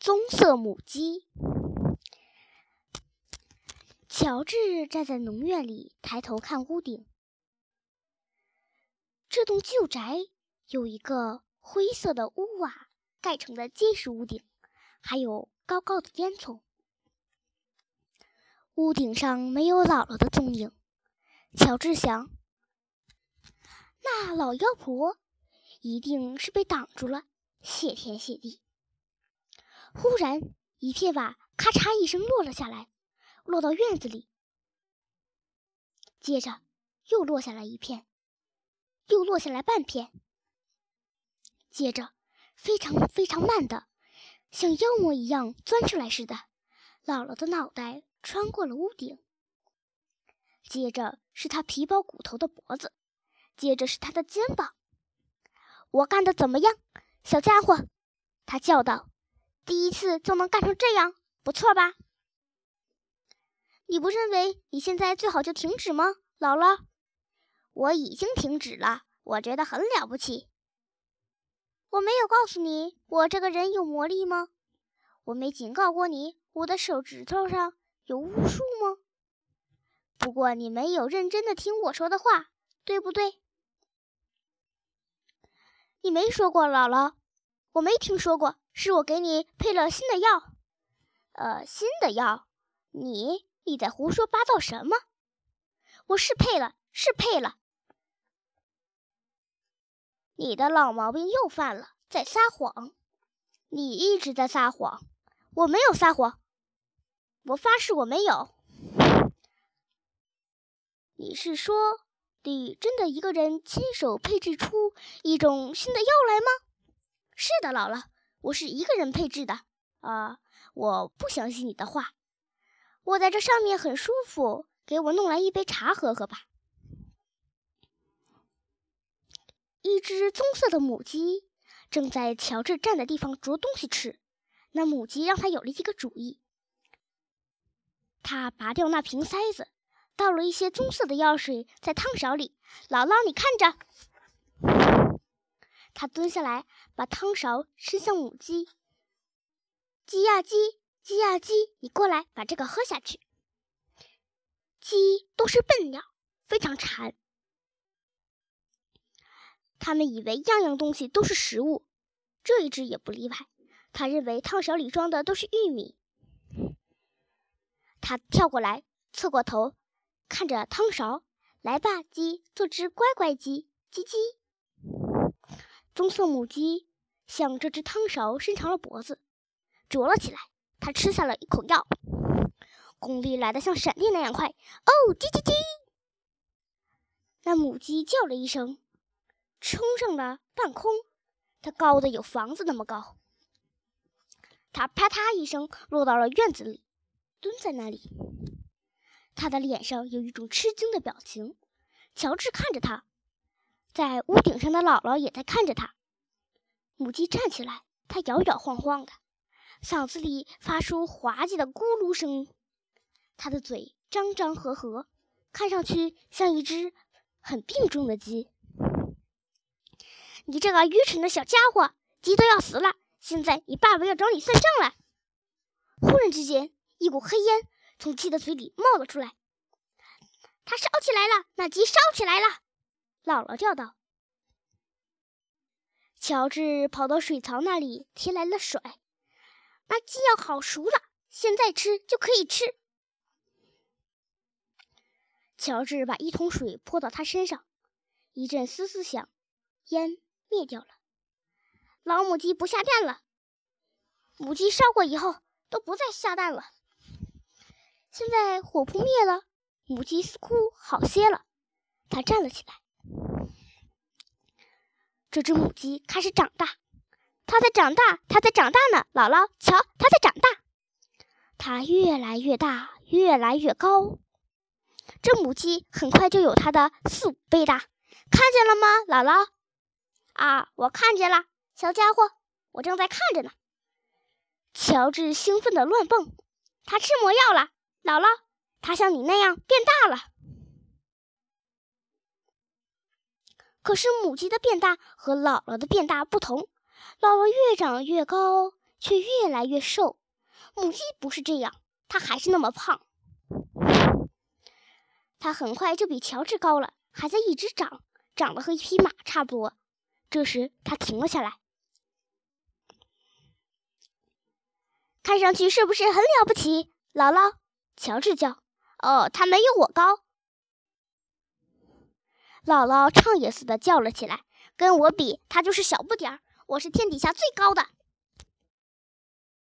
棕色母鸡。乔治站在农院里，抬头看屋顶。这栋旧宅有一个灰色的屋瓦盖成的结实屋顶，还有高高的烟囱。屋顶上没有姥姥的踪影。乔治想，那老妖婆一定是被挡住了，谢天谢地。忽然，一片瓦咔嚓一声落了下来，落到院子里。接着，又落下来一片，又落下来半片。接着，非常非常慢的，像妖魔一样钻出来似的，姥姥的脑袋穿过了屋顶。接着是他皮包骨头的脖子，接着是他的肩膀。我干的怎么样，小家伙？他叫道。第一次就能干成这样，不错吧？你不认为你现在最好就停止吗，姥姥？我已经停止了，我觉得很了不起。我没有告诉你我这个人有魔力吗？我没警告过你我的手指头上有巫术吗？不过你没有认真的听我说的话，对不对？你没说过，姥姥，我没听说过。是我给你配了新的药，呃，新的药，你你在胡说八道什么？我是配了，是配了。你的老毛病又犯了，在撒谎。你一直在撒谎，我没有撒谎，我发誓我没有。你是说，你真的一个人亲手配制出一种新的药来吗？是的，姥姥。我是一个人配置的啊！我不相信你的话。我在这上面很舒服，给我弄来一杯茶喝喝吧。一只棕色的母鸡正在乔治站的地方啄东西吃。那母鸡让他有了一个主意。他拔掉那瓶塞子，倒了一些棕色的药水在汤勺里。姥姥，你看着。他蹲下来，把汤勺伸向母鸡。鸡呀鸡，鸡呀鸡，你过来，把这个喝下去。鸡都是笨鸟，非常馋。他们以为样样东西都是食物，这一只也不例外。他认为汤勺里装的都是玉米。他跳过来，侧过头，看着汤勺。来吧，鸡，做只乖乖鸡，叽叽。棕色母鸡向这只汤勺伸长了脖子，啄了起来。它吃下了一口药，功力来得像闪电那样快。哦，叽叽叽！那母鸡叫了一声，冲上了半空。它高的有房子那么高。它啪嗒一声落到了院子里，蹲在那里。它的脸上有一种吃惊的表情。乔治看着它。在屋顶上的姥姥也在看着他。母鸡站起来，它摇摇晃晃的，嗓子里发出滑稽的咕噜声。它的嘴张张合合，看上去像一只很病重的鸡。你这个愚蠢的小家伙，鸡都要死了，现在你爸爸要找你算账了。忽然之间，一股黑烟从鸡的嘴里冒了出来。它烧起来了，那鸡烧起来了。姥姥叫道：“乔治跑到水槽那里提来了水，那鸡要烤熟了，现在吃就可以吃。”乔治把一桶水泼到他身上，一阵嘶嘶响，烟灭掉了。老母鸡不下蛋了，母鸡烧过以后都不再下蛋了。现在火扑灭了，母鸡似乎好些了，它站了起来。这只母鸡开始长大，它在长大，它在长大呢。姥姥，瞧，它在长大，它越来越大，越来越高。这母鸡很快就有它的四五倍大，看见了吗，姥姥？啊，我看见了，小家伙，我正在看着呢。乔治兴奋地乱蹦，他吃魔药了，姥姥，他像你那样变大了。可是母鸡的变大和姥姥的变大不同，姥姥越长越高，却越来越瘦。母鸡不是这样，它还是那么胖。它很快就比乔治高了，还在一直长，长得和一匹马差不多。这时，它停了下来。看上去是不是很了不起，姥姥？乔治叫：“哦，他没有我高。”姥姥唱也似的叫了起来：“跟我比，他就是小不点儿。我是天底下最高的。”